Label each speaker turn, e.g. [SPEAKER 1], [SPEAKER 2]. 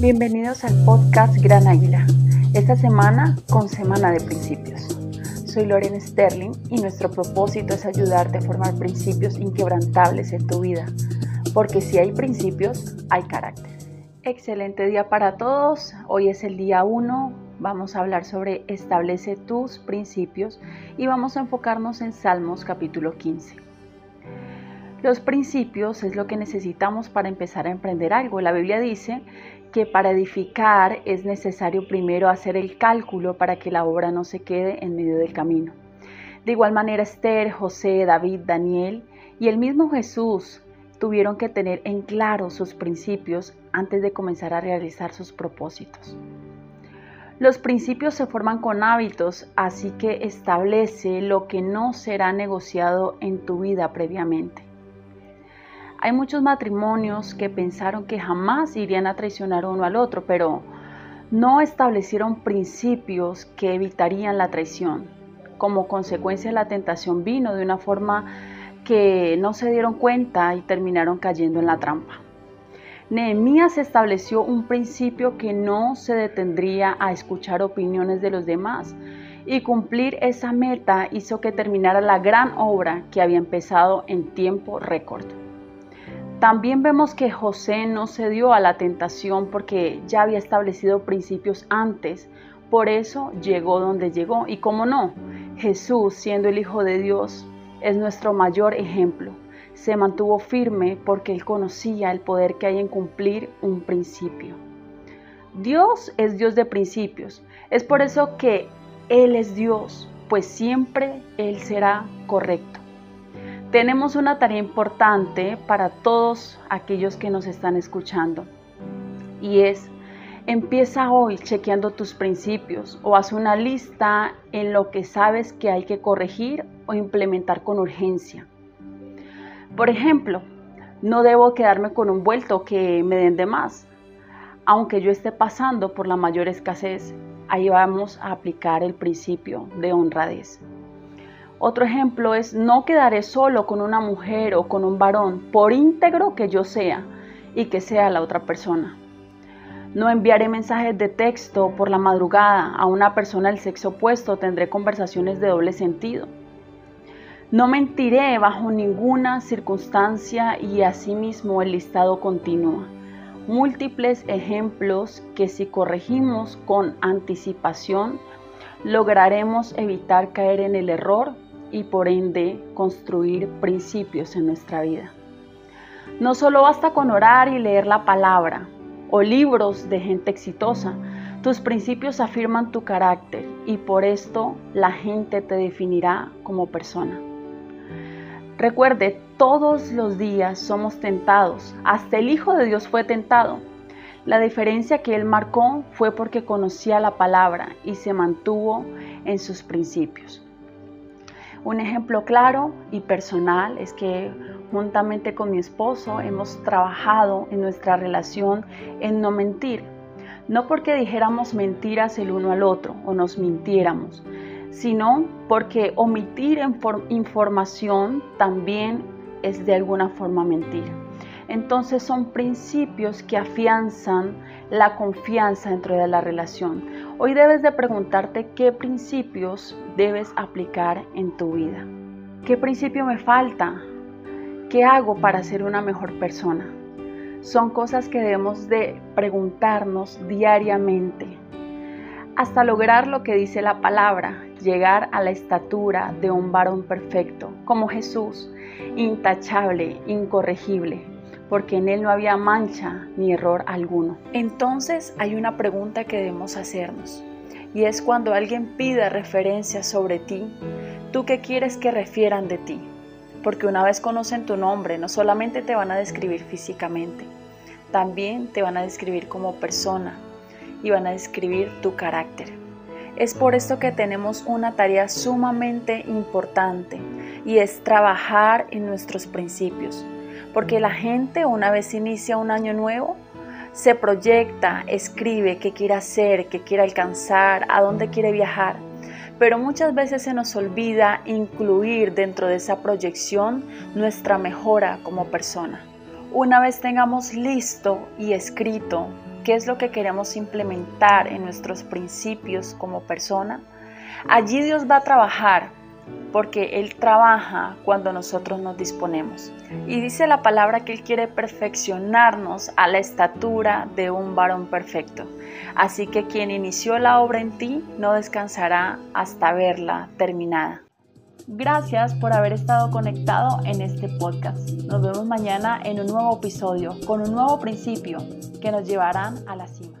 [SPEAKER 1] Bienvenidos al podcast Gran Águila, esta semana con Semana de Principios. Soy Lorena Sterling y nuestro propósito es ayudarte a formar principios inquebrantables en tu vida, porque si hay principios, hay carácter. Excelente día para todos, hoy es el día 1, vamos a hablar sobre establece tus principios y vamos a enfocarnos en Salmos capítulo 15. Los principios es lo que necesitamos para empezar a emprender algo. La Biblia dice que para edificar es necesario primero hacer el cálculo para que la obra no se quede en medio del camino. De igual manera Esther, José, David, Daniel y el mismo Jesús tuvieron que tener en claro sus principios antes de comenzar a realizar sus propósitos. Los principios se forman con hábitos, así que establece lo que no será negociado en tu vida previamente. Hay muchos matrimonios que pensaron que jamás irían a traicionar uno al otro, pero no establecieron principios que evitarían la traición. Como consecuencia la tentación vino de una forma que no se dieron cuenta y terminaron cayendo en la trampa. Nehemías estableció un principio que no se detendría a escuchar opiniones de los demás y cumplir esa meta hizo que terminara la gran obra que había empezado en tiempo récord. También vemos que José no se dio a la tentación porque ya había establecido principios antes, por eso llegó donde llegó. Y como no, Jesús, siendo el Hijo de Dios, es nuestro mayor ejemplo. Se mantuvo firme porque él conocía el poder que hay en cumplir un principio. Dios es Dios de principios. Es por eso que Él es Dios, pues siempre Él será correcto. Tenemos una tarea importante para todos aquellos que nos están escuchando y es empieza hoy chequeando tus principios o haz una lista en lo que sabes que hay que corregir o implementar con urgencia. Por ejemplo, no debo quedarme con un vuelto que me den de más. Aunque yo esté pasando por la mayor escasez, ahí vamos a aplicar el principio de honradez. Otro ejemplo es no quedaré solo con una mujer o con un varón, por íntegro que yo sea y que sea la otra persona. No enviaré mensajes de texto por la madrugada a una persona del sexo opuesto, tendré conversaciones de doble sentido. No mentiré bajo ninguna circunstancia y asimismo el listado continúa. Múltiples ejemplos que si corregimos con anticipación lograremos evitar caer en el error y por ende construir principios en nuestra vida. No solo basta con orar y leer la palabra o libros de gente exitosa, tus principios afirman tu carácter y por esto la gente te definirá como persona. Recuerde, todos los días somos tentados, hasta el Hijo de Dios fue tentado. La diferencia que él marcó fue porque conocía la palabra y se mantuvo en sus principios. Un ejemplo claro y personal es que juntamente con mi esposo hemos trabajado en nuestra relación en no mentir. No porque dijéramos mentiras el uno al otro o nos mintiéramos, sino porque omitir información también es de alguna forma mentir. Entonces son principios que afianzan la confianza dentro de la relación. Hoy debes de preguntarte qué principios debes aplicar en tu vida. ¿Qué principio me falta? ¿Qué hago para ser una mejor persona? Son cosas que debemos de preguntarnos diariamente hasta lograr lo que dice la palabra, llegar a la estatura de un varón perfecto, como Jesús, intachable, incorregible, porque en él no había mancha ni error alguno. Entonces hay una pregunta que debemos hacernos, y es cuando alguien pida referencias sobre ti, ¿tú qué quieres que refieran de ti? Porque una vez conocen tu nombre, no solamente te van a describir físicamente, también te van a describir como persona y van a describir tu carácter. Es por esto que tenemos una tarea sumamente importante y es trabajar en nuestros principios porque la gente una vez inicia un año nuevo, se proyecta, escribe qué quiere hacer, qué quiere alcanzar, a dónde quiere viajar. Pero muchas veces se nos olvida incluir dentro de esa proyección nuestra mejora como persona. Una vez tengamos listo y escrito qué es lo que queremos implementar en nuestros principios como persona, allí Dios va a trabajar porque Él trabaja cuando nosotros nos disponemos. Y dice la palabra que Él quiere perfeccionarnos a la estatura de un varón perfecto. Así que quien inició la obra en ti no descansará hasta verla terminada. Gracias por haber estado conectado en este podcast. Nos vemos mañana en un nuevo episodio con un nuevo principio que nos llevarán a la cima.